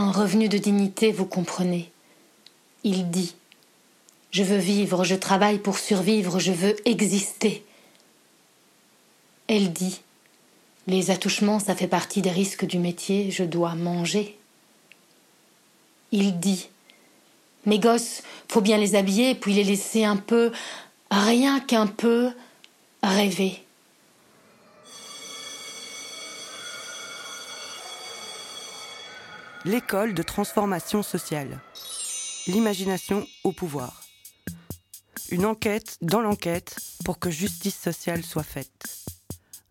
Un revenu de dignité, vous comprenez. Il dit Je veux vivre, je travaille pour survivre, je veux exister. Elle dit Les attouchements, ça fait partie des risques du métier, je dois manger. Il dit Mes gosses, faut bien les habiller, puis les laisser un peu, rien qu'un peu, rêver. L'école de transformation sociale. L'imagination au pouvoir. Une enquête dans l'enquête pour que justice sociale soit faite.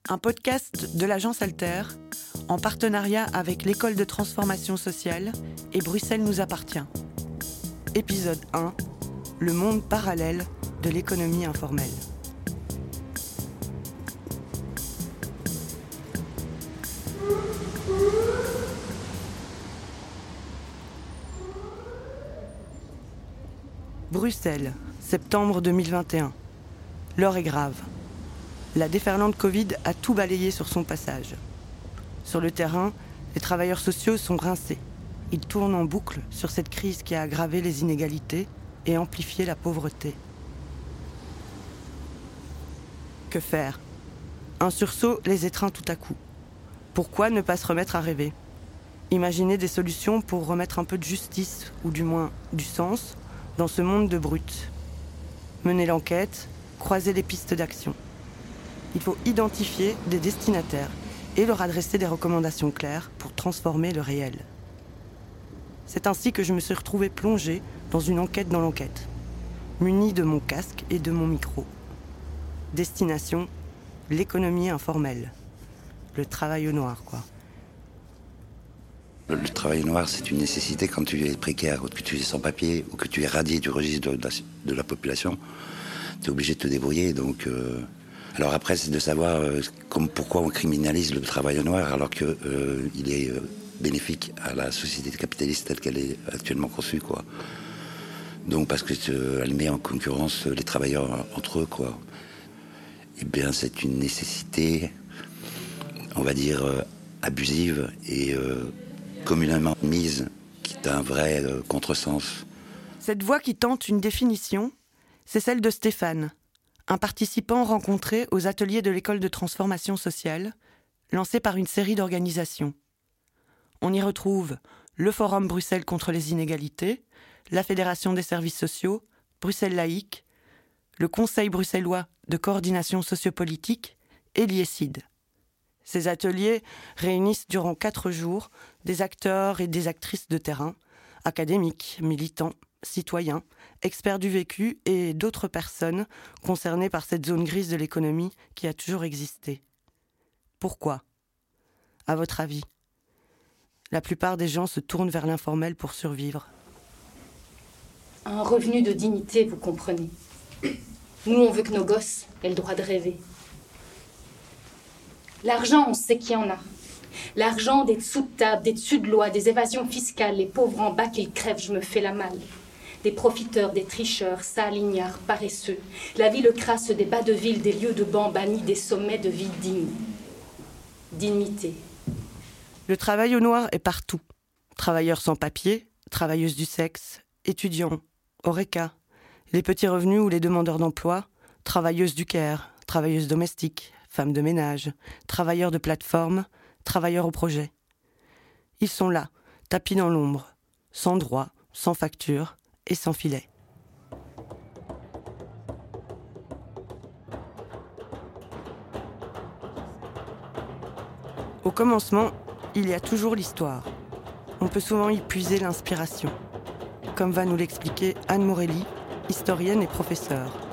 Un podcast de l'agence Alter en partenariat avec l'école de transformation sociale et Bruxelles nous appartient. Épisode 1 Le monde parallèle de l'économie informelle. Bruxelles, septembre 2021. L'heure est grave. La déferlante Covid a tout balayé sur son passage. Sur le terrain, les travailleurs sociaux sont rincés. Ils tournent en boucle sur cette crise qui a aggravé les inégalités et amplifié la pauvreté. Que faire? Un sursaut les étreint tout à coup. Pourquoi ne pas se remettre à rêver? Imaginer des solutions pour remettre un peu de justice, ou du moins du sens, dans ce monde de brutes. Mener l'enquête, croiser les pistes d'action. Il faut identifier des destinataires et leur adresser des recommandations claires pour transformer le réel. C'est ainsi que je me suis retrouvé plongé dans une enquête dans l'enquête, muni de mon casque et de mon micro. Destination l'économie informelle. Le travail au noir, quoi. Le, travail noir, c'est une nécessité quand tu es précaire, que tu es sans papier, ou que tu es radié du registre de, la, population. Tu es obligé de te débrouiller. Donc, euh, alors après, c'est de savoir euh, pourquoi on criminalise le travail noir alors qu'il euh, est bénéfique à la société capitaliste telle qu'elle est actuellement conçue. Donc parce qu'elle met en concurrence les travailleurs entre eux. Quoi. Eh bien, c'est une nécessité, on va dire, abusive et communément mise, qui est un vrai euh, contresens. Cette voix qui tente une définition, c'est celle de Stéphane, un participant rencontré aux ateliers de l'école de transformation sociale, lancé par une série d'organisations. On y retrouve le Forum Bruxelles contre les inégalités, la Fédération des services sociaux, Bruxelles laïque, le Conseil bruxellois de coordination sociopolitique et l'IECID. Ces ateliers réunissent durant quatre jours des acteurs et des actrices de terrain, académiques, militants, citoyens, experts du vécu et d'autres personnes concernées par cette zone grise de l'économie qui a toujours existé. Pourquoi? À votre avis La plupart des gens se tournent vers l'informel pour survivre. Un revenu de dignité, vous comprenez. Nous, on veut que nos gosses aient le droit de rêver, L'argent, on sait qu'il y en a. L'argent des dessous de table, des dessus de loi, des évasions fiscales, les pauvres en bas qu'ils crèvent, je me fais la malle. Des profiteurs, des tricheurs, salignards, paresseux. La ville crasse des bas de ville, des lieux de banc bannis, des sommets de vie digne. Dignité. Le travail au noir est partout. Travailleurs sans papier, travailleuses du sexe, étudiants, Oreca, les petits revenus ou les demandeurs d'emploi, travailleuses du Caire, travailleuses domestiques, femmes de ménage, travailleurs de plateforme, travailleurs au projet. Ils sont là, tapis dans l'ombre, sans droit, sans facture et sans filet. Au commencement, il y a toujours l'histoire. On peut souvent y puiser l'inspiration, comme va nous l'expliquer Anne Morelli, historienne et professeure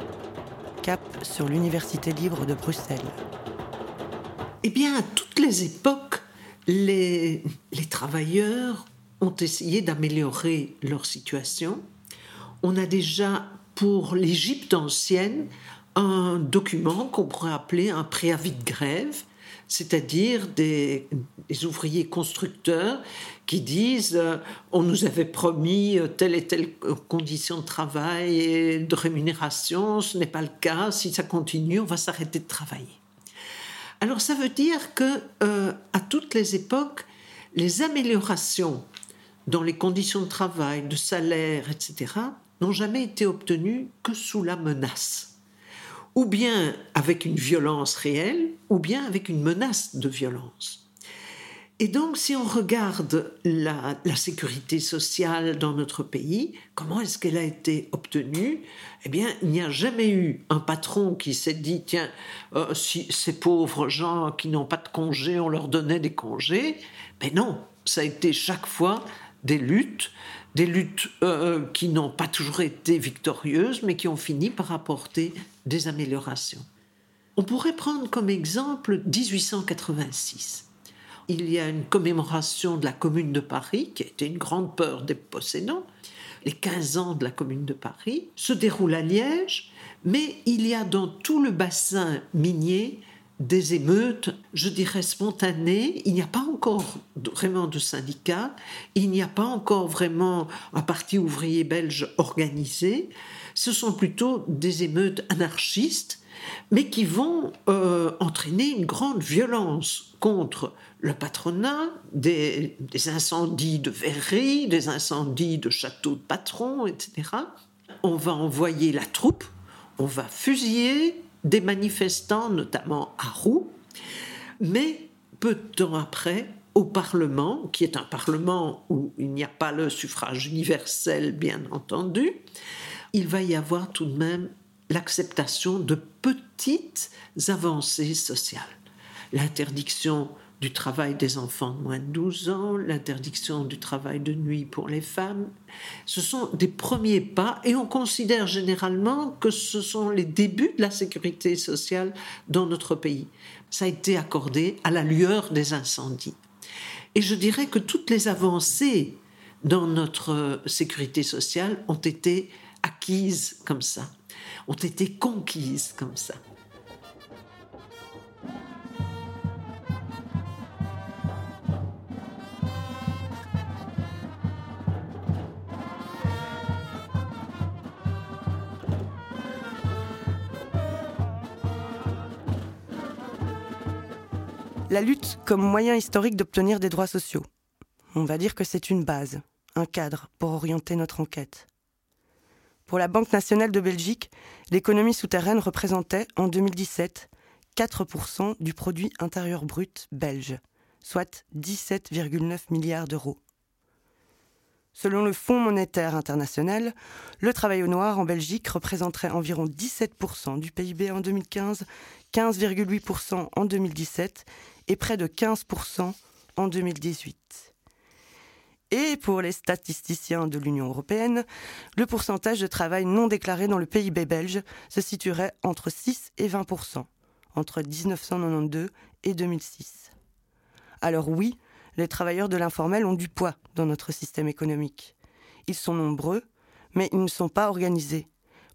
sur l'Université libre de Bruxelles Eh bien, à toutes les époques, les travailleurs ont essayé d'améliorer leur situation. On a déjà, pour l'Égypte ancienne, un document qu'on pourrait appeler un préavis de grève, c'est-à-dire des, ouvriers constructeurs qui disent euh, on nous avait promis euh, telle et telle condition de travail et de rémunération, ce n'est pas le cas, si ça continue, on va s'arrêter de travailler. Alors ça veut dire que euh, à toutes les époques, les améliorations dans les conditions de travail, de salaire, etc., n'ont jamais été obtenus que sous la menace. Ou bien avec une violence réelle, ou bien avec une menace de violence. Et donc, si on regarde la, sécurité sociale dans notre pays, comment est-ce qu'elle a été obtenue? Eh bien, il n'y a jamais eu un patron qui s'est dit, tiens, euh, si ces pauvres gens qui n'ont pas de congés, on leur donnait des congés. Mais non, ça a été chaque fois des luttes, des luttes euh, qui n'ont pas toujours été victorieuses, mais qui ont fini par apporter des améliorations. On pourrait prendre comme exemple 1886 il y a une commémoration de la Commune de Paris, qui a été une grande peur des possédants. Les 15 ans de la Commune de Paris se déroulent à Liège, mais il y a dans tout le bassin minier des émeutes, je dirais spontanées. Il n'y a pas encore vraiment de syndicats, il n'y a pas encore vraiment un parti ouvrier belge organisé. Ce sont plutôt des émeutes anarchistes, mais qui vont euh, entraîner une grande violence contre le patronat, des, incendies de verreries, des incendies de châteaux de patrons, etc. On va envoyer la troupe, on va fusiller des manifestants, notamment à Roux, mais peu de temps après, au Parlement, qui est un Parlement où il n'y a pas le suffrage universel, bien entendu, il va y avoir tout de même l'acceptation de petites avancées sociales. L'interdiction du travail des enfants de moins de 12 ans, l'interdiction du travail de nuit pour les femmes. Ce sont des premiers pas et on considère généralement que ce sont les débuts de la sécurité sociale dans notre pays. Ça a été accordé à la lueur des incendies. Et je dirais que toutes les avancées dans notre sécurité sociale ont été acquises comme ça, ont été conquises comme ça. La lutte comme moyen historique d'obtenir des droits sociaux. On va dire que c'est une base, un cadre pour orienter notre enquête. Pour la Banque nationale de Belgique, l'économie souterraine représentait en 2017 4% du produit intérieur brut belge, soit 17,9 milliards d'euros. Selon le Fonds monétaire international, le travail au noir en Belgique représenterait environ 17% du PIB en 2015, 15,8% en 2017 et près de 15% en 2018. Et pour les statisticiens de l'Union européenne, le pourcentage de travail non déclaré dans le PIB belge se situerait entre 6 et 20% entre 1992 et 2006. Alors oui, les travailleurs de l'informel ont du poids dans notre système économique. Ils sont nombreux, mais ils ne sont pas organisés,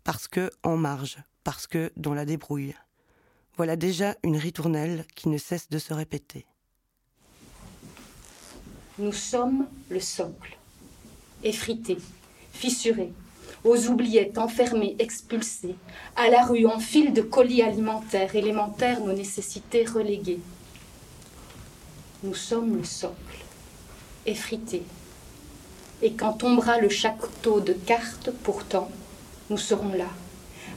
parce que en marge, parce que dans la débrouille. Voilà déjà une ritournelle qui ne cesse de se répéter. Nous sommes le socle, effrité, fissuré, aux oubliettes enfermées, expulsées, à la rue en fil de colis alimentaires, élémentaires, nos nécessités reléguées. Nous sommes le socle, effrité. Et quand tombera le château de cartes, pourtant, nous serons là,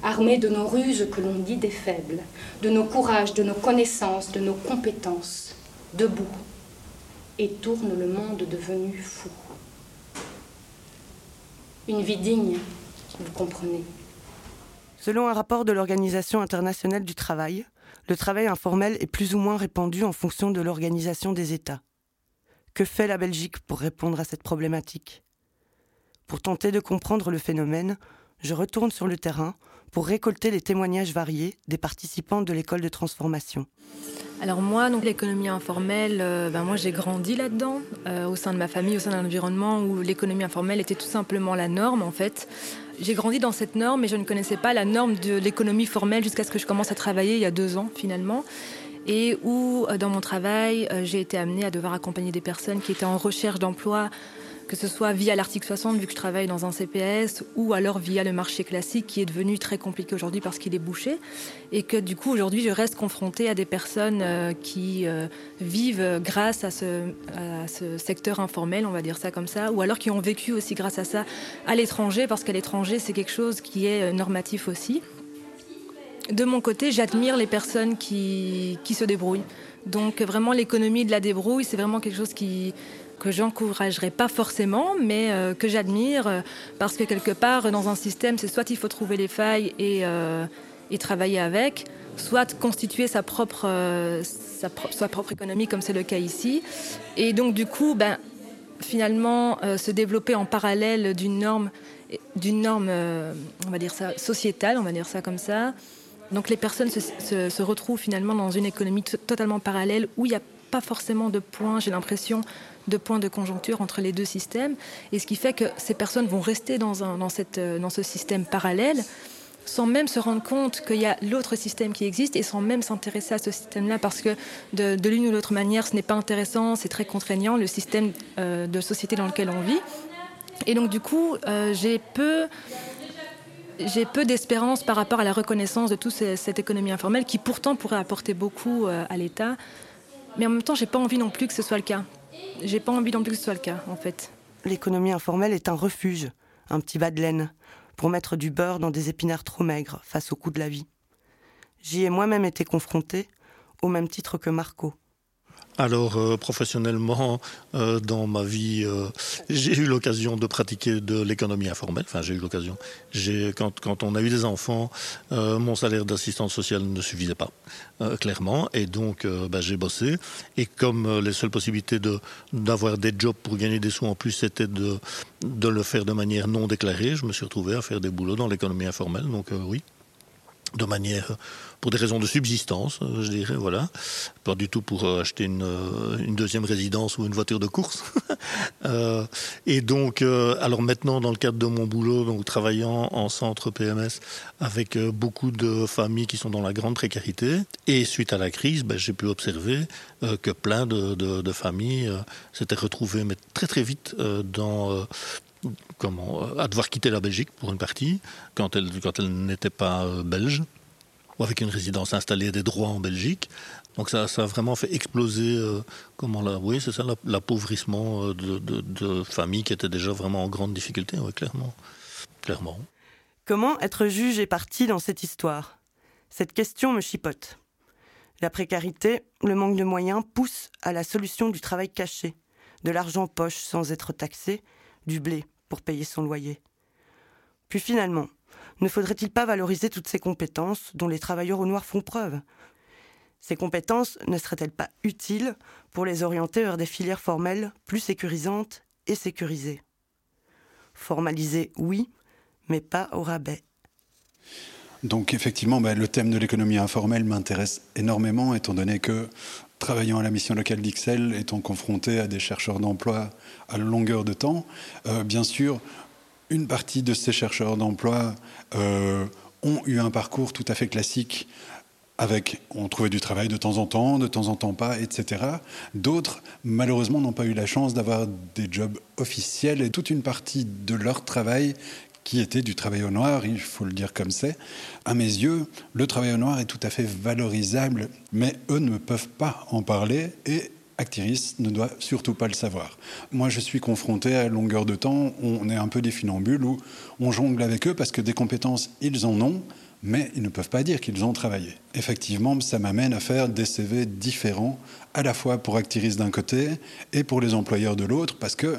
armés de nos ruses que l'on dit des faibles, de nos courages, de nos connaissances, de nos compétences, debout, et tourne le monde devenu fou. Une vie digne, vous comprenez. Selon un rapport de l'Organisation internationale du travail, le travail informel est plus ou moins répandu en fonction de l'organisation des États. Que fait la Belgique pour répondre à cette problématique? Pour tenter de comprendre le phénomène, je retourne sur le terrain pour récolter les témoignages variés des participants de l'école de transformation. Alors moi, donc l'économie informelle, euh, ben moi j'ai grandi là-dedans, euh, au sein de ma famille, au sein d'un environnement où l'économie informelle était tout simplement la norme en fait. J'ai grandi dans cette norme, mais je ne connaissais pas la norme de l'économie formelle jusqu'à ce que je commence à travailler il y a deux ans finalement et où, euh, dans mon travail, j'ai été amenée à devoir accompagner des personnes qui étaient en recherche d'emploi, que ce soit via l'article 60 vu que je travaille dans un CPS ou alors via le marché classique qui est devenu très compliqué aujourd'hui parce qu'il est bouché et que du coup aujourd'hui je reste confrontée à des personnes euh, qui euh, vivent grâce à ce, à ce, secteur informel, on va dire ça comme ça, ou alors qui ont vécu aussi grâce à ça à l'étranger parce qu'à l'étranger c'est quelque chose qui est normatif aussi. De mon côté, j'admire les personnes qui, qui se débrouillent. Donc vraiment l'économie de la débrouille, c'est vraiment quelque chose qui, que j'encouragerais pas forcément, mais euh, que j'admire euh, parce que quelque part dans un système, c'est soit il faut trouver les failles et, euh, et travailler avec, soit constituer sa propre, sa, propre économie comme c'est le cas ici. Et donc du coup, ben, finalement, se développer en parallèle d'une norme, d'une norme, on va dire ça, sociétale, on va dire ça comme ça. Donc les personnes se, se, se retrouvent finalement dans une économie totalement parallèle où il n'y a pas forcément de points, j'ai l'impression, de points de conjoncture entre les deux systèmes. Et ce qui fait que ces personnes vont rester dans, un, dans, ce système parallèle sans même se rendre compte qu'il y a l'autre système qui existe et sans même s'intéresser à ce système-là parce que de, l'une ou l'autre manière, ce n'est pas intéressant, c'est très contraignant, le système euh, de société dans lequel on vit. Et donc du coup, euh, j'ai peu... D'espérance par rapport à la reconnaissance de toute cette économie informelle qui pourtant pourrait apporter beaucoup euh, à l'État. Mais en même temps, j'ai pas envie non plus que ce soit le cas. J'ai pas envie non plus que ce soit le cas, en fait. L'économie informelle est un refuge, un petit bas de laine, pour mettre du beurre dans des épinards trop maigres face au coût de la vie. J'y ai moi-même été confronté, au même titre que Marco. Alors euh, professionnellement, euh, dans ma vie, euh, j'ai eu l'occasion de pratiquer de l'économie informelle. Enfin, j'ai eu l'occasion. Quand, quand on a eu des enfants, euh, mon salaire d'assistante sociale ne suffisait pas, euh, clairement, et donc bah, j'ai bossé. Et comme les seules possibilités de d'avoir des jobs pour gagner des sous en plus, c'était de de le faire de manière non déclarée, je me suis retrouvé à faire des boulots dans l'économie informelle. Donc oui, de manière pour des raisons de subsistance, euh, je dirais, voilà. Pas du tout pour euh, acheter une, euh, une deuxième résidence ou une voiture de course. et donc, alors maintenant, dans le cadre de mon boulot, donc travaillant en centre PMS avec beaucoup de familles qui sont dans la grande précarité, et suite à la crise, ben, j'ai pu observer que plein de, de, de familles s'étaient retrouvées, mais très très vite, dans comment, à devoir quitter la Belgique pour une partie, quand elle, n'était pas belge ou avec une résidence installée des droits en Belgique. Donc ça, a vraiment fait exploser euh, la, oui, c'est l'appauvrissement de, familles qui étaient déjà vraiment en grande difficulté, clairement. clairement. Comment être juge et parti dans cette histoire? Cette question me chipote. La précarité, le manque de moyens poussent à la solution du travail caché, de l'argent poche sans être taxé, du blé pour payer son loyer. Puis finalement, ne faudrait-il pas valoriser toutes ces compétences dont les travailleurs au noir font preuve? Ces compétences ne seraient-elles pas utiles pour les orienter vers des filières formelles plus sécurisantes et sécurisées? Formaliser, oui, mais pas au rabais. Donc effectivement, bah, le thème de l'économie informelle m'intéresse énormément, étant donné que travaillant à la mission locale d'Ixelles, étant confronté à des chercheurs d'emploi à longueur de temps, euh, bien sûr, une partie de ces chercheurs d'emploi euh, ont eu un parcours tout à fait classique avec, on trouvait du travail de temps en temps, de temps en temps pas, etc. D'autres, malheureusement, n'ont pas eu la chance d'avoir des jobs officiels et toute une partie de leur travail qui était du travail au noir, il faut le dire comme c'est. À mes yeux, le travail au noir est tout à fait valorisable, mais eux ne peuvent pas en parler et Actiris ne doit surtout pas le savoir. Moi, je suis confronté à longueur de temps, on est un peu des funambules où on jongle avec eux parce que des compétences, ils en ont, mais ils ne peuvent pas dire qu'ils ont travaillé. Effectivement, ça m'amène à faire des CV différents, à la fois pour Actiris d'un côté et pour les employeurs de l'autre, parce que,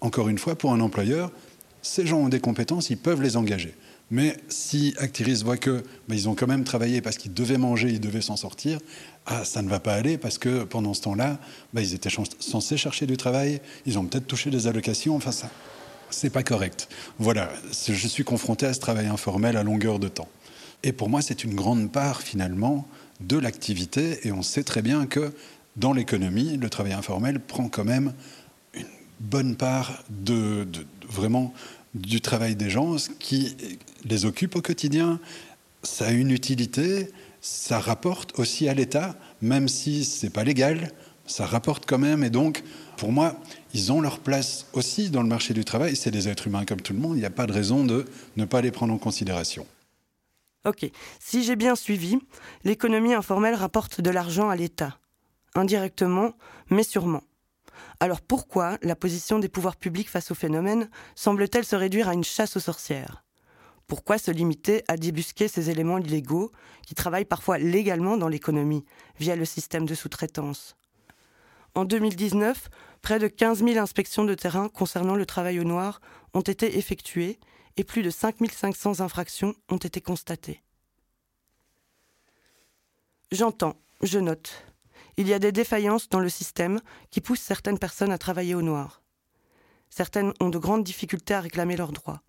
encore une fois, pour un employeur, ces gens ont des compétences, ils peuvent les engager. Mais si Actiris voit que ben, ils ont quand même travaillé parce qu'ils devaient manger, ils devaient s'en sortir, ah, ça ne va pas aller parce que pendant ce temps-là, ben, ils étaient censés chercher du travail, ils ont peut-être touché des allocations, enfin ça, c'est pas correct. Voilà, je suis confronté à ce travail informel à longueur de temps. Et pour moi, c'est une grande part finalement de l'activité, et on sait très bien que dans l'économie, le travail informel prend quand même une bonne part de, vraiment du travail des gens, ce qui les occupe au quotidien. Ça a une utilité, ça rapporte aussi à l'État, même si ce n'est pas légal, ça rapporte quand même. Et donc, pour moi, ils ont leur place aussi dans le marché du travail. C'est des êtres humains comme tout le monde. Il n'y a pas de raison de ne pas les prendre en considération. Ok, si j'ai bien suivi, l'économie informelle rapporte de l'argent à l'État. Indirectement, mais sûrement. Alors pourquoi la position des pouvoirs publics face au phénomène semble-t-elle se réduire à une chasse aux sorcières? Pourquoi se limiter à débusquer ces éléments illégaux qui travaillent parfois légalement dans l'économie via le système de sous-traitance? En 2019, près de 15 000 inspections de terrain concernant le travail au noir ont été effectuées et plus de 5 500 infractions ont été constatées. J'entends, je note il y a des défaillances dans le système qui poussent certaines personnes à travailler au noir. Certaines ont de grandes difficultés à réclamer leurs droits.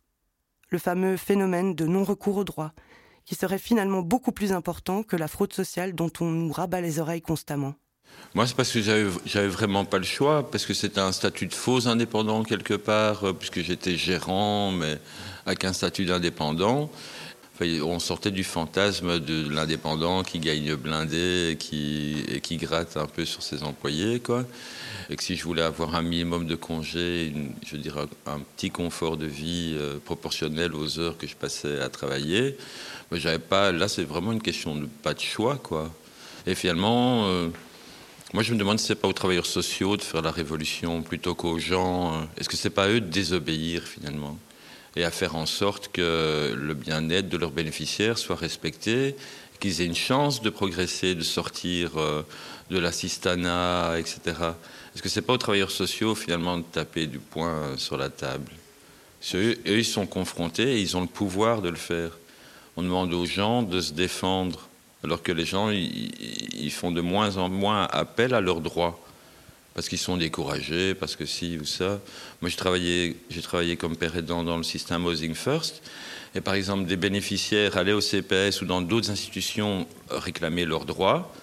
Le fameux phénomène de non-recours aux droits, qui serait finalement beaucoup plus important que la fraude sociale dont on nous rabat les oreilles constamment. Moi, c'est parce que j'avais vraiment pas le choix, parce que c'était un statut de faux indépendant quelque part, euh, puisque j'étais gérant, mais avec un statut d'indépendant on sortait du fantasme de l'indépendant qui gagne blindé et qui, gratte un peu sur ses employés. Quoi. Et que si je voulais avoir un minimum de congé, je dirais un petit confort de vie euh, proportionnel aux heures que je passais à travailler, mais j'avais pas. Là, c'est vraiment une question de pas de choix. Quoi. Et finalement. Euh, moi, je me demande si c'est pas aux travailleurs sociaux de faire la révolution plutôt qu'aux gens. Euh, est-ce que c'est pas eux de désobéir finalement? Et à faire en sorte que le bien-être de leurs bénéficiaires soit respecté, qu'ils aient une chance de progresser, de sortir euh, de l'assistanat, etc. Est-ce que c'est pas aux travailleurs sociaux finalement de taper du poing sur la table? Eux, ils sont confrontés et ils ont le pouvoir de le faire. On demande aux gens de se défendre, alors que les gens, ils font de moins en moins appel à leurs droits parce qu'ils sont découragés, parce que si ou ça. Moi, j'ai travaillé, travaillé comme père aidant dans le système Housing First. Et par exemple, des bénéficiaires allaient au CPS ou dans d'autres institutions réclamer leurs droits.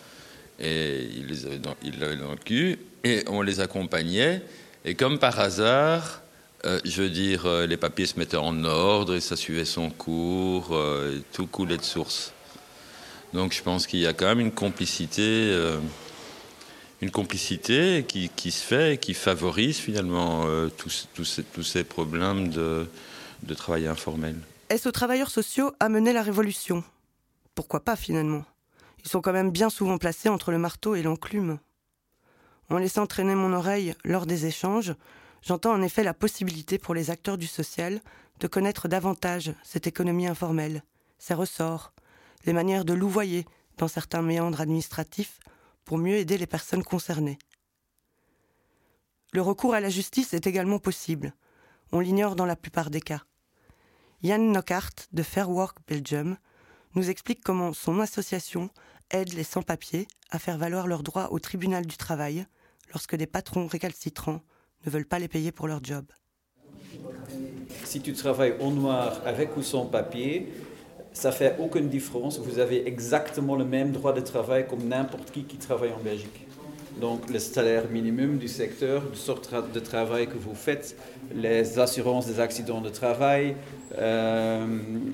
Et ils les avaient dans, l'avaient dans le cul. Et on les accompagnait. Et comme par hasard, euh, je veux dire, euh, les papiers se mettaient en ordre et ça suivait son cours. Euh, tout coulait de source. Donc je pense qu'il y a quand même une complicité une complicité qui, se fait et qui favorise finalement euh, tous, tous, ces, tous, ces, problèmes de, de travail informel. Est-ce aux travailleurs sociaux à mener la révolution? Pourquoi pas finalement? Ils sont quand même bien souvent placés entre le marteau et l'enclume. En laissant traîner mon oreille lors des échanges, j'entends en effet la possibilité pour les acteurs du social de connaître davantage cette économie informelle, ses ressorts, les manières de louvoyer dans certains méandres administratifs pour mieux aider les personnes concernées. Le recours à la justice est également possible. On l'ignore dans la plupart des cas. Yann Knockhart de Fair Work Belgium nous explique comment son association aide les sans-papiers à faire valoir leurs droits au tribunal du travail lorsque des patrons récalcitrants ne veulent pas les payer pour leur job. Si tu travailles au noir avec ou sans papier, ça fait aucune différence. Vous avez exactement le même droit de travail comme n'importe qui qui travaille en Belgique. Donc le salaire minimum du secteur, de sorte de travail que vous faites, les assurances des accidents de travail, euh,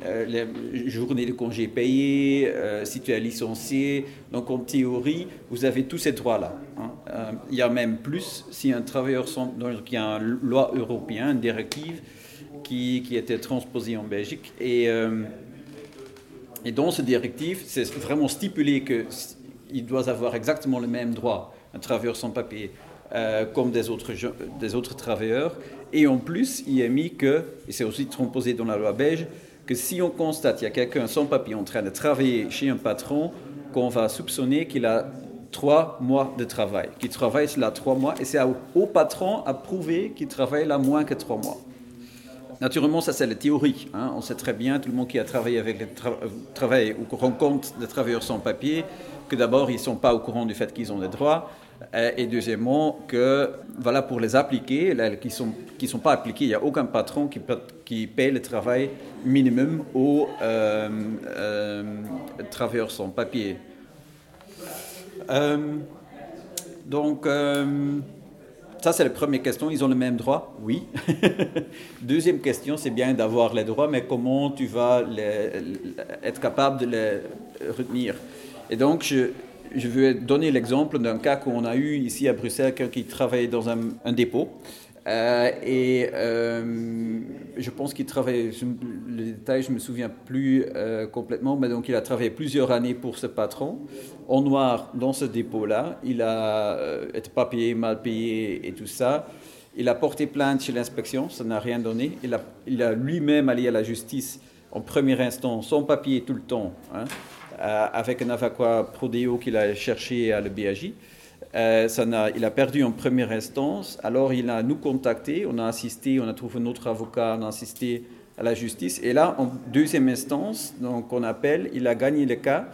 euh, les journées de congés payés, euh, si tu es licencié. Donc en théorie, vous avez tous ces droits-là. Hein. il y a même plus si un travailleur, donc il y a une loi européenne, une directive qui, qui était transposée en Belgique et et dans ce directive, c'est vraiment stipulé qu'il doit avoir exactement le même droit, un travailleur sans papier, euh, comme des autres, des autres travailleurs. Et en plus, il est mis que, et c'est aussi transposé dans la loi belge, que si on constate qu'il y a quelqu'un sans papier en train de travailler chez un patron, qu'on va soupçonner qu'il a trois mois de travail, qu'il travaille là trois mois, et c'est au patron à prouver qu'il travaille là moins que trois mois. Naturellement, ça c'est la théorie. Hein. On sait très bien, tout le monde qui a travaillé avec les travail ou rencontre des travailleurs sans papier, que d'abord ils ne sont pas au courant du fait qu'ils ont des droits, euh, et deuxièmement que voilà pour les appliquer, qui ne sont, qui sont pas appliqués, il n'y a aucun patron qui, qui paye le travail minimum aux euh, euh, travailleurs sans papier. donc ça, c'est la première question. Ils ont le même droit? Oui. Deuxième question, c'est bien d'avoir les droits, mais comment tu vas être capable de les retenir? Et donc, je, je vais donner l'exemple d'un cas qu'on a eu ici à Bruxelles, quelqu'un qui travaillait dans un, un dépôt. Euh, et euh, je pense qu'il travaille, je, les détails je ne me souviens plus euh, complètement, mais donc il a travaillé plusieurs années pour ce patron, en noir dans ce dépôt-là. Il a été pas payé, mal payé et tout ça. Il a porté plainte chez l'inspection, ça n'a rien donné. Il a, lui-même allé à la justice en première instance, sans papier tout le temps, hein, avec un avocat prodéo qu'il a cherché à le BAJ. Euh, il a perdu en première instance, alors il a nous contacté, on a assisté, on a trouvé notre avocat, on a assisté à la justice. Et là, en deuxième instance, donc on appelle, il a gagné le cas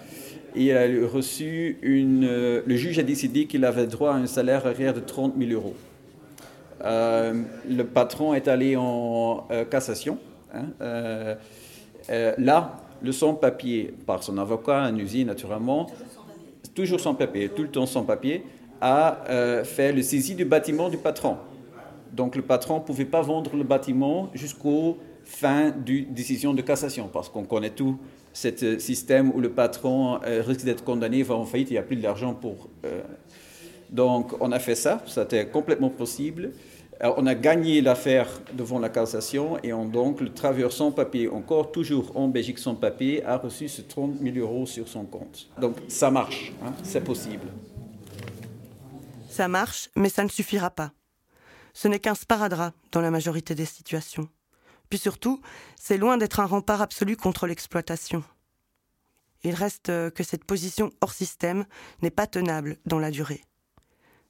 et il a reçu une. le juge a décidé qu'il avait droit à un salaire arrière de 30 000 euros. Euh, le patron est allé en euh, cassation. hein, là, le sans-papier, par son avocat, un usine naturellement, toujours sans papier, tout le temps sans papier, a euh, fait le saisie du bâtiment du patron. Donc le patron ne pouvait pas vendre le bâtiment jusqu'au fin du décision de cassation, parce qu'on connaît tout ce système où le patron euh, risque d'être condamné, va en faillite, il n'y a plus d'argent pour... euh, donc on a fait ça, c'était complètement possible. Euh, on a gagné l'affaire devant la cassation et on, donc le travailleur sans papier, encore toujours en Belgique sans papier, a reçu ce 30 000 euros sur son compte. Donc ça marche, hein, c'est possible. Ça marche, mais ça ne suffira pas. Ce n'est qu'un sparadrap dans la majorité des situations. Puis surtout, c'est loin d'être un rempart absolu contre l'exploitation. Il reste euh, que cette position hors système n'est pas tenable dans la durée.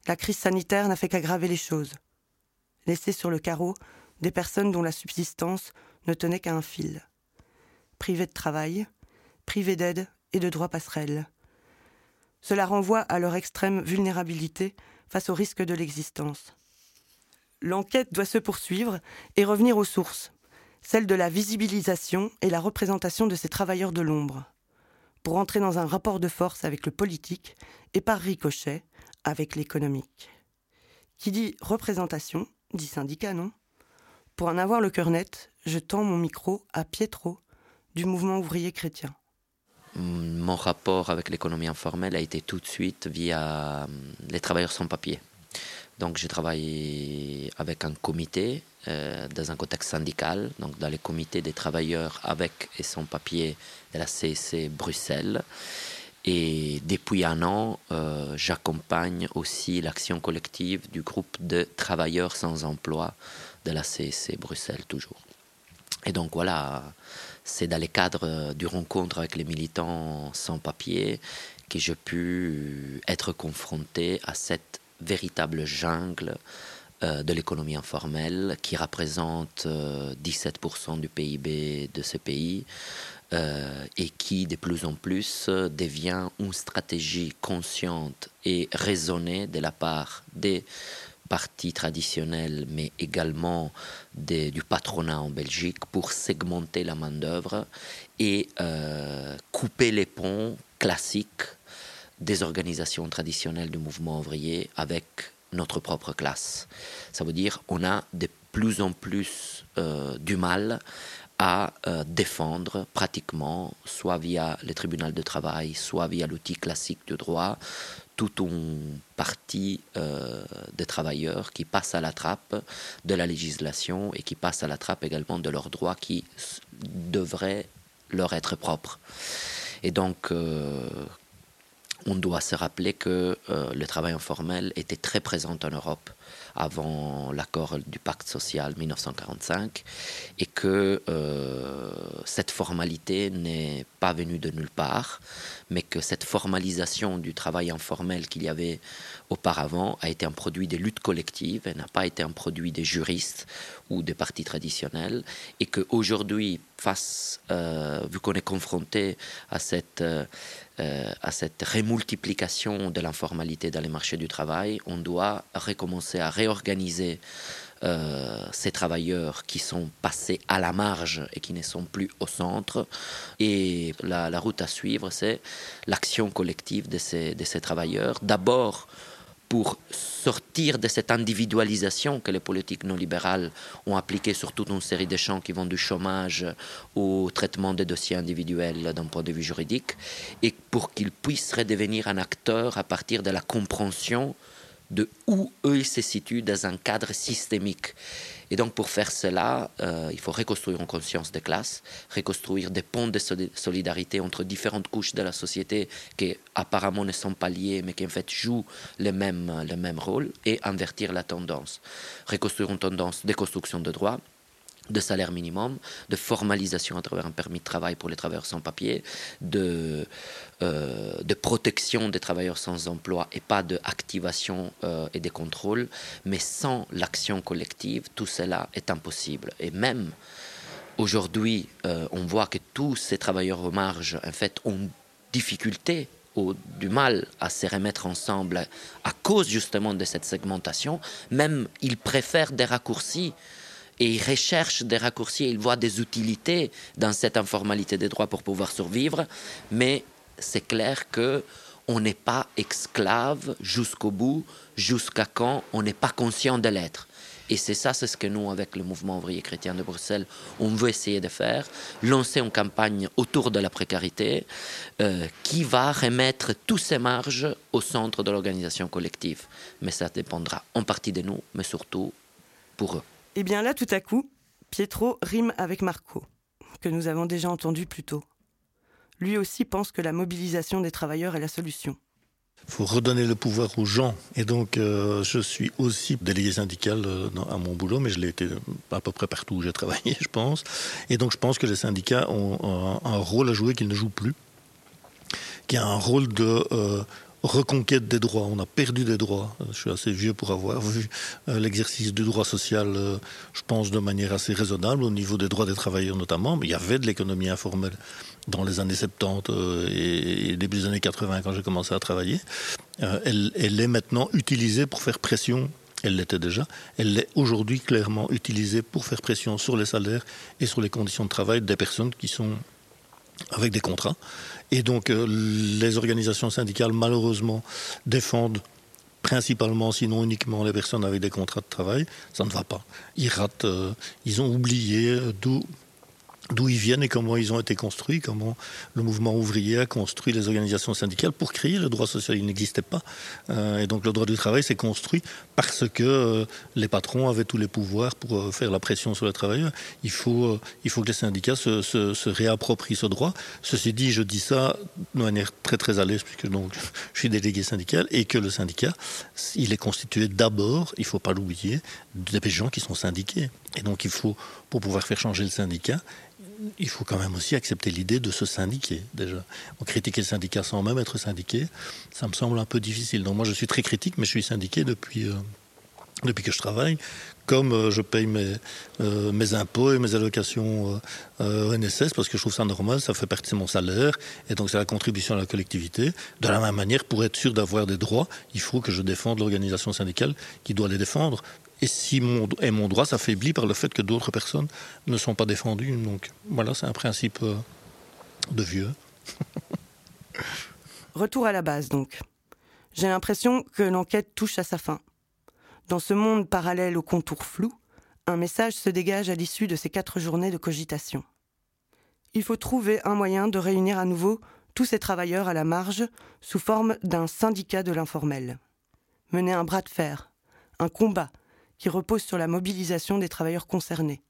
La crise sanitaire n'a fait qu'aggraver les choses. Laisser sur le carreau des personnes dont la subsistance ne tenait qu'à un fil. Privées de travail, privées d'aide et de droits passerelles. Cela renvoie à leur extrême vulnérabilité face au risque de l'existence. L'enquête doit se poursuivre et revenir aux sources, celle de la visibilisation et la représentation de ces travailleurs de l'ombre, pour entrer dans un rapport de force avec le politique et par ricochet avec l'économique. Qui dit représentation, dit syndicat, non? Pour en avoir le cœur net, je tends mon micro à Pietro, du mouvement ouvrier chrétien. Mon rapport avec l'économie informelle a été tout de suite via euh, les travailleurs sans papier. Donc j'ai travaillé avec un comité euh, dans un contexte syndical, donc dans les comités des travailleurs avec et sans papier de la CSC Bruxelles. Et depuis un an, euh, j'accompagne aussi l'action collective du groupe de travailleurs sans emploi de la CSC Bruxelles toujours. Et donc voilà, c'est dans le cadre du rencontre avec les militants sans papier que j'ai pu être confronté à cette véritable jungle euh, de l'économie informelle qui représente euh, 17% du PIB de ce pays euh, et qui de plus en plus euh, devient une stratégie consciente et raisonnée de la part des partis traditionnels, mais également du patronat en Belgique pour segmenter la main-d'œuvre et euh, couper les ponts classiques des organisations traditionnelles du mouvement ouvrier avec notre propre classe. Ça veut dire on a de plus en plus euh, du mal à euh, défendre pratiquement, soit via le tribunal de travail, soit via l'outil classique du droit, toute une partie euh, des travailleurs qui passent à la trappe de la législation et qui passent à la trappe également de leurs droits qui devraient leur être propres. Et donc, euh, on doit se rappeler que euh, le travail informel était très présent en Europe avant l'accord du pacte social 1945 et que euh, cette formalité n'est pas venue de nulle part, mais que cette formalisation du travail informel qu'il y avait auparavant a été un produit des luttes collectives et n'a pas été un produit des juristes ou des partis traditionnels et qu'aujourd'hui, face, euh, vu qu'on est confronté à cette, euh, euh, à cette rémultiplication de l'informalité dans les marchés du travail, on doit recommencer à réorganiser euh, ces travailleurs qui sont passés à la marge et qui ne sont plus au centre. Et la, la route à suivre, c'est l'action collective de ces, de ces travailleurs. D'abord pour sortir de cette individualisation que les politiques non libérales ont appliquée sur toute une série de champs qui vont du chômage au traitement des dossiers individuels d'un point de vue juridique, et pour qu'ils puissent redevenir un acteur à partir de la compréhension de où eux se situent dans un cadre systémique. Et donc pour faire cela, euh, il faut reconstruire une conscience de classe, reconstruire des ponts de solidarité entre différentes couches de la société qui apparemment ne sont pas liées, mais qui en fait jouent le même, le même rôle, et invertir la tendance. Reconstruire une tendance de construction de droits de salaire minimum, de formalisation à travers un permis de travail pour les travailleurs sans papier, de, euh, de protection des travailleurs sans emploi et pas de activation euh, et de contrôle. Mais sans l'action collective, tout cela est impossible. Et même aujourd'hui, euh, on voit que tous ces travailleurs aux marges, en fait, ont difficulté ou du mal à se remettre ensemble à cause justement de cette segmentation. Même ils préfèrent des raccourcis et ils recherchent des raccourcis, ils voient des utilités dans cette informalité des droits pour pouvoir survivre, mais c'est clair que on n'est pas esclave jusqu'au bout, jusqu'à quand on n'est pas conscient de l'être. Et c'est ça, c'est ce que nous, avec le mouvement ouvrier chrétien de Bruxelles, on veut essayer de faire, lancer une campagne autour de la précarité euh, qui va remettre tous ces marges au centre de l'organisation collective. Mais ça dépendra en partie de nous, mais surtout pour eux. Et eh bien là, tout à coup, Pietro rime avec Marco, que nous avons déjà entendu plus tôt. Lui aussi pense que la mobilisation des travailleurs est la solution. Il faut redonner le pouvoir aux gens. Et donc, euh, je suis aussi délégué syndical euh, à mon boulot, mais je l'ai été à peu près partout où j'ai travaillé, je pense. Et donc, je pense que les syndicats ont un, rôle à jouer qu'ils ne jouent plus, qui a un rôle de euh, reconquête des droits. On a perdu des droits. Euh, je suis assez vieux pour avoir vu euh, l'exercice du droit social, euh, je pense, de manière assez raisonnable au niveau des droits des travailleurs notamment. Mais il y avait de l'économie informelle dans les années 70 et début des années 80 quand j'ai commencé à travailler. Elle, elle, est maintenant utilisée pour faire pression. Elle l'était déjà. Elle est aujourd'hui clairement utilisée pour faire pression sur les salaires et sur les conditions de travail des personnes qui sont avec des contrats. Et donc euh, les organisations syndicales, malheureusement, défendent principalement, sinon uniquement, les personnes avec des contrats de travail. Ça ne va pas. Ils ratent, euh, ils ont oublié euh, d'où d'où ils viennent et comment ils ont été construits, comment le mouvement ouvrier a construit les organisations syndicales pour créer le droit social. Il n'existait pas. Euh, et donc le droit du travail s'est construit parce que euh, les patrons avaient tous les pouvoirs pour euh, faire la pression sur les travailleurs. Il faut, il faut que les syndicats se, réapproprient ce droit. Ceci dit, je dis ça de manière très très à l'aise puisque donc, je suis délégué syndical et que le syndicat, il est constitué d'abord, il ne faut pas l'oublier, des gens qui sont syndiqués. Et donc il faut, pour pouvoir faire changer le syndicat, il faut quand même aussi accepter l'idée de se syndiquer, déjà. critiquer le syndicat sans même être syndiqué, ça me semble un peu difficile. Donc moi, je suis très critique, mais je suis syndiqué depuis, euh, depuis que je travaille. Comme euh, je paye mes, euh, mes impôts et mes allocations ONSS, parce que je trouve ça normal, ça fait partie de mon salaire, et donc c'est la contribution à la collectivité. De la même manière, pour être sûr d'avoir des droits, il faut que je défende l'organisation syndicale qui doit les défendre et si mon, et mon droit s'affaiblit par le fait que d'autres personnes ne sont pas défendues. Donc voilà, c'est un principe euh, de vieux. Retour à la base donc. J'ai l'impression que l'enquête touche à sa fin. Dans ce monde parallèle aux contours flous, un message se dégage à l'issue de ces quatre journées de cogitation. Il faut trouver un moyen de réunir à nouveau tous ces travailleurs à la marge sous forme d'un syndicat de l'informel. Mener un bras de fer, un combat qui repose sur la mobilisation des travailleurs concernés.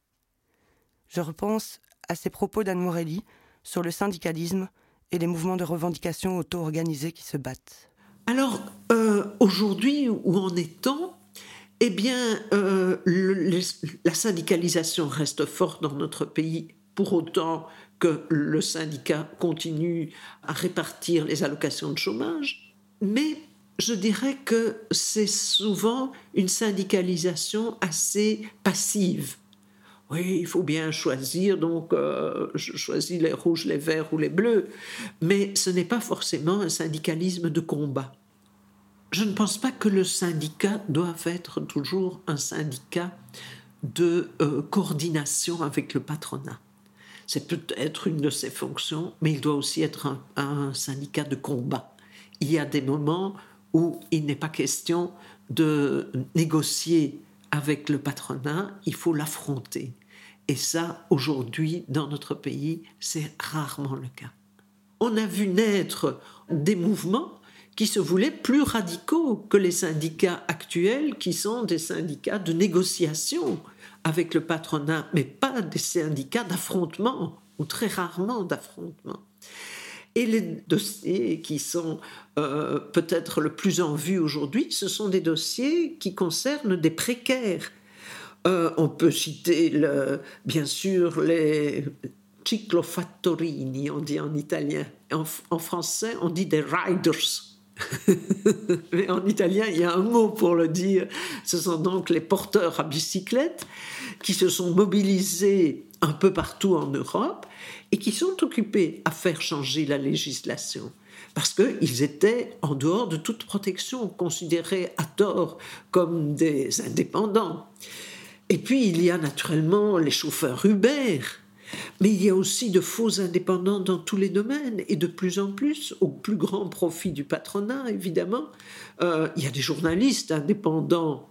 Je repense à ces propos d'Anne Morelli sur le syndicalisme et les mouvements de revendication auto-organisés qui se battent. Alors, euh, aujourd'hui, où en est-on? Eh bien, euh, la syndicalisation reste forte dans notre pays, pour autant que le syndicat continue à répartir les allocations de chômage. Mais je dirais que c'est souvent une syndicalisation assez passive. Oui, il faut bien choisir, donc euh, je choisis les rouges, les verts ou les bleus, mais ce n'est pas forcément un syndicalisme de combat. Je ne pense pas que le syndicat doive être toujours un syndicat de euh, coordination avec le patronat. C'est peut-être une de ses fonctions, mais il doit aussi être un syndicat de combat. Il y a des moments où il n'est pas question de négocier avec le patronat, il faut l'affronter. Et ça, aujourd'hui, dans notre pays, c'est rarement le cas. On a vu naître des mouvements qui se voulaient plus radicaux que les syndicats actuels, qui sont des syndicats de négociation avec le patronat, mais pas des syndicats d'affrontement, ou très rarement d'affrontement. Et les dossiers qui sont euh, peut-être le plus en vue aujourd'hui, ce sont des dossiers qui concernent des précaires. Euh, on peut citer bien sûr les ciclofattorini, on dit en italien. En, en français, on dit des riders. Mais en italien, il y a un mot pour le dire. Ce sont donc les porteurs à bicyclette qui se sont mobilisés un peu partout en Europe et qui sont occupés à faire changer la législation parce qu'ils étaient en dehors de toute protection, considérés à tort comme des indépendants. Et puis il y a naturellement les chauffeurs Uber, mais il y a aussi de faux indépendants dans tous les domaines, et de plus en plus, au plus grand profit du patronat, évidemment. Euh, il y a des journalistes indépendants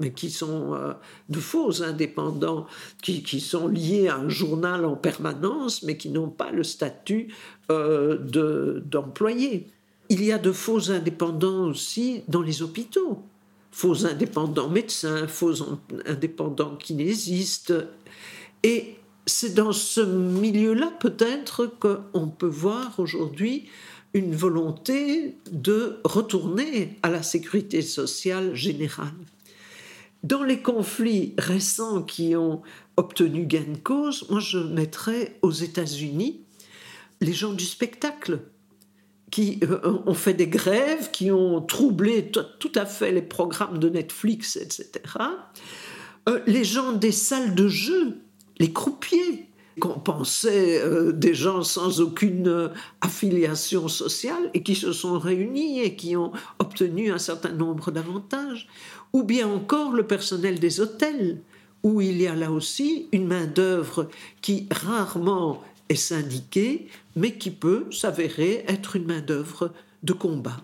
mais qui sont euh, de faux indépendants, qui, qui, sont liés à un journal en permanence, mais qui n'ont pas le statut euh, d'employé. Il y a de faux indépendants aussi dans les hôpitaux. Faux indépendants médecins, faux indépendants kinésistes. Et c'est dans ce milieu-là peut-être qu'on peut voir aujourd'hui une volonté de retourner à la sécurité sociale générale. Dans les conflits récents qui ont obtenu gain de cause, moi je mettrais aux États-Unis les gens du spectacle qui euh, ont fait des grèves, qui ont troublé tout à fait les programmes de Netflix, etc. Euh, les gens des salles de jeu, les croupiers, qu'on pensait euh, des gens sans aucune affiliation sociale et qui se sont réunis et qui ont obtenu un certain nombre d'avantages ou bien encore le personnel des hôtels, où il y a là aussi une main-d'œuvre qui rarement est syndiquée, mais qui peut s'avérer être une main-d'œuvre de combat.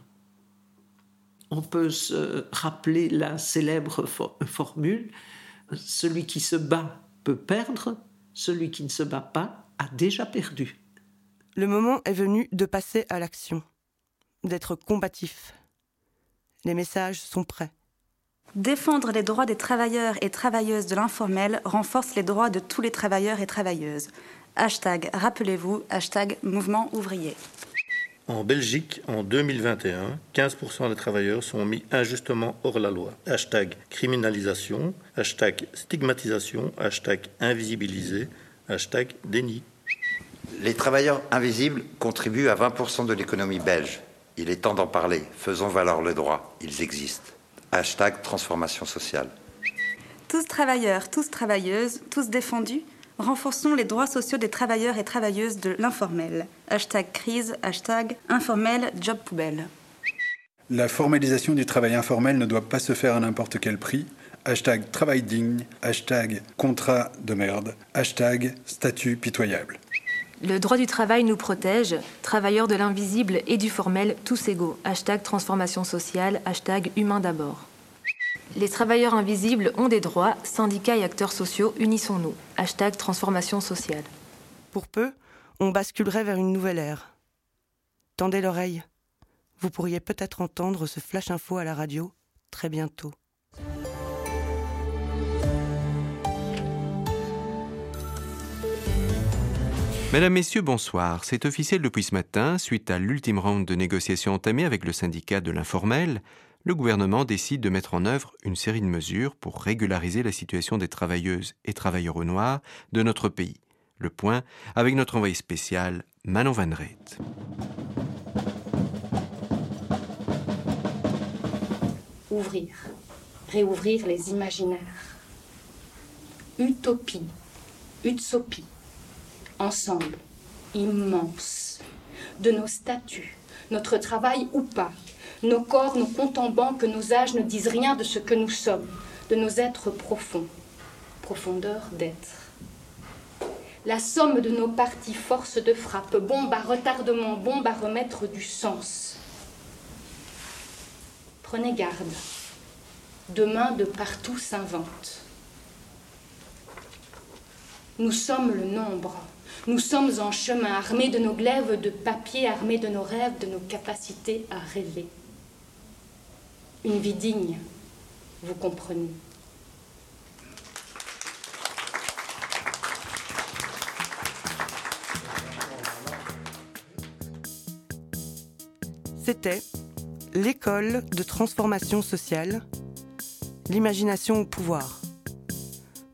On peut se rappeler la célèbre formule celui qui se bat peut perdre, celui qui ne se bat pas a déjà perdu. Le moment est venu de passer à l'action, d'être combatif. Les messages sont prêts. Défendre les droits des travailleurs et travailleuses de l'informel renforce les droits de tous les travailleurs et travailleuses. Hashtag rappelez-vous, hashtag mouvement ouvrier. En Belgique, en 2021, 15% des travailleurs sont mis injustement hors la loi. Hashtag criminalisation, hashtag stigmatisation, hashtag invisibilisé, hashtag déni. Les travailleurs invisibles contribuent à 20% de l'économie belge. Il est temps d'en parler. Faisons valoir le droit. Ils existent. Hashtag transformation sociale. Tous travailleurs, tous travailleuses, tous défendus, renforçons les droits sociaux des travailleurs et travailleuses de l'informel. Hashtag crise, hashtag informel, job poubelle. La formalisation du travail informel ne doit pas se faire à n'importe quel prix. Hashtag travail digne, hashtag contrat de merde, hashtag statut pitoyable. Le droit du travail nous protège, travailleurs de l'invisible et du formel, tous égaux. Hashtag transformation sociale, hashtag humain d'abord. Les travailleurs invisibles ont des droits, syndicats et acteurs sociaux, unissons-nous. Hashtag transformation sociale. Pour peu, on basculerait vers une nouvelle ère. Tendez l'oreille. Vous pourriez peut-être entendre ce flash info à la radio très bientôt. Mesdames, Messieurs, bonsoir. C'est officiel depuis ce matin, suite à l'ultime round de négociations entamées avec le syndicat de l'informel, le gouvernement décide de mettre en œuvre une série de mesures pour régulariser la situation des travailleuses et travailleurs au noir de notre pays. Le point avec notre envoyé spécial, Manon Van Reet. Ouvrir, réouvrir les imaginaires. Utopie, utsopie ensemble, immense, de nos statuts, notre travail ou pas, nos corps, nos comptes en banque, nos âges ne disent rien de ce que nous sommes, de nos êtres profonds, profondeur d'être. La somme de nos parties, force de frappe, bombe à retardement, bombe à remettre du sens. Prenez garde. Demain de partout s'invente. Nous sommes le nombre. Nous sommes en chemin, armés de nos glaives de papier, armés de nos rêves, de nos capacités à rêver. Une vie digne, vous comprenez. C'était l'école de transformation sociale, l'imagination au pouvoir.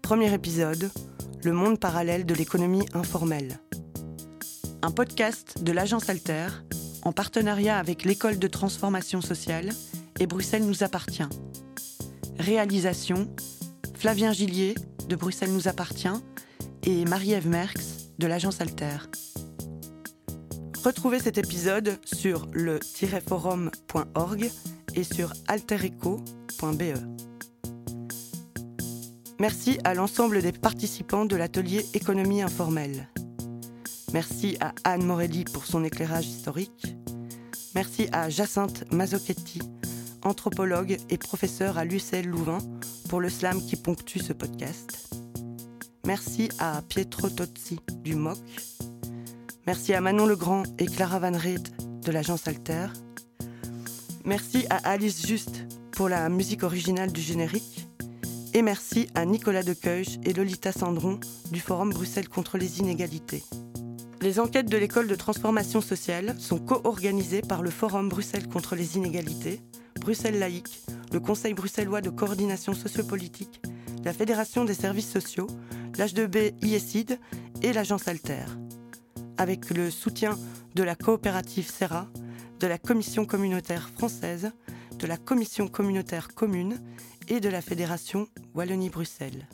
Premier épisode, le monde parallèle de l'économie informelle. Un podcast de l'agence Alter en partenariat avec l'école de transformation sociale et Bruxelles nous appartient. Réalisation Flavien Gillier de Bruxelles nous appartient et Marie-Ève Merckx de l'agence Alter. Retrouvez cet épisode sur le-forum.org et sur altereco.be. Merci à l'ensemble des participants de l'atelier Économie informelle. Merci à Anne Morelli pour son éclairage historique. Merci à Jacinthe Mazzochetti, anthropologue et professeur à l'UCL Louvain, pour le slam qui ponctue ce podcast. Merci à Pietro Tozzi du MOC. Merci à Manon Legrand et Clara Van Reet de l'agence Alter. Merci à Alice Juste pour la musique originale du générique. Et merci à Nicolas Deceuge et Lolita Sandron du Forum Bruxelles contre les inégalités. Les enquêtes de l'école de transformation sociale sont co-organisées par le Forum Bruxelles contre les inégalités, Bruxelles laïque, le Conseil bruxellois de coordination sociopolitique, la Fédération des services sociaux, l'H2B IESID et l'agence Alter. Avec le soutien de la coopérative Serra, de la Commission communautaire française, de la Commission communautaire commune et de la Fédération Wallonie-Bruxelles.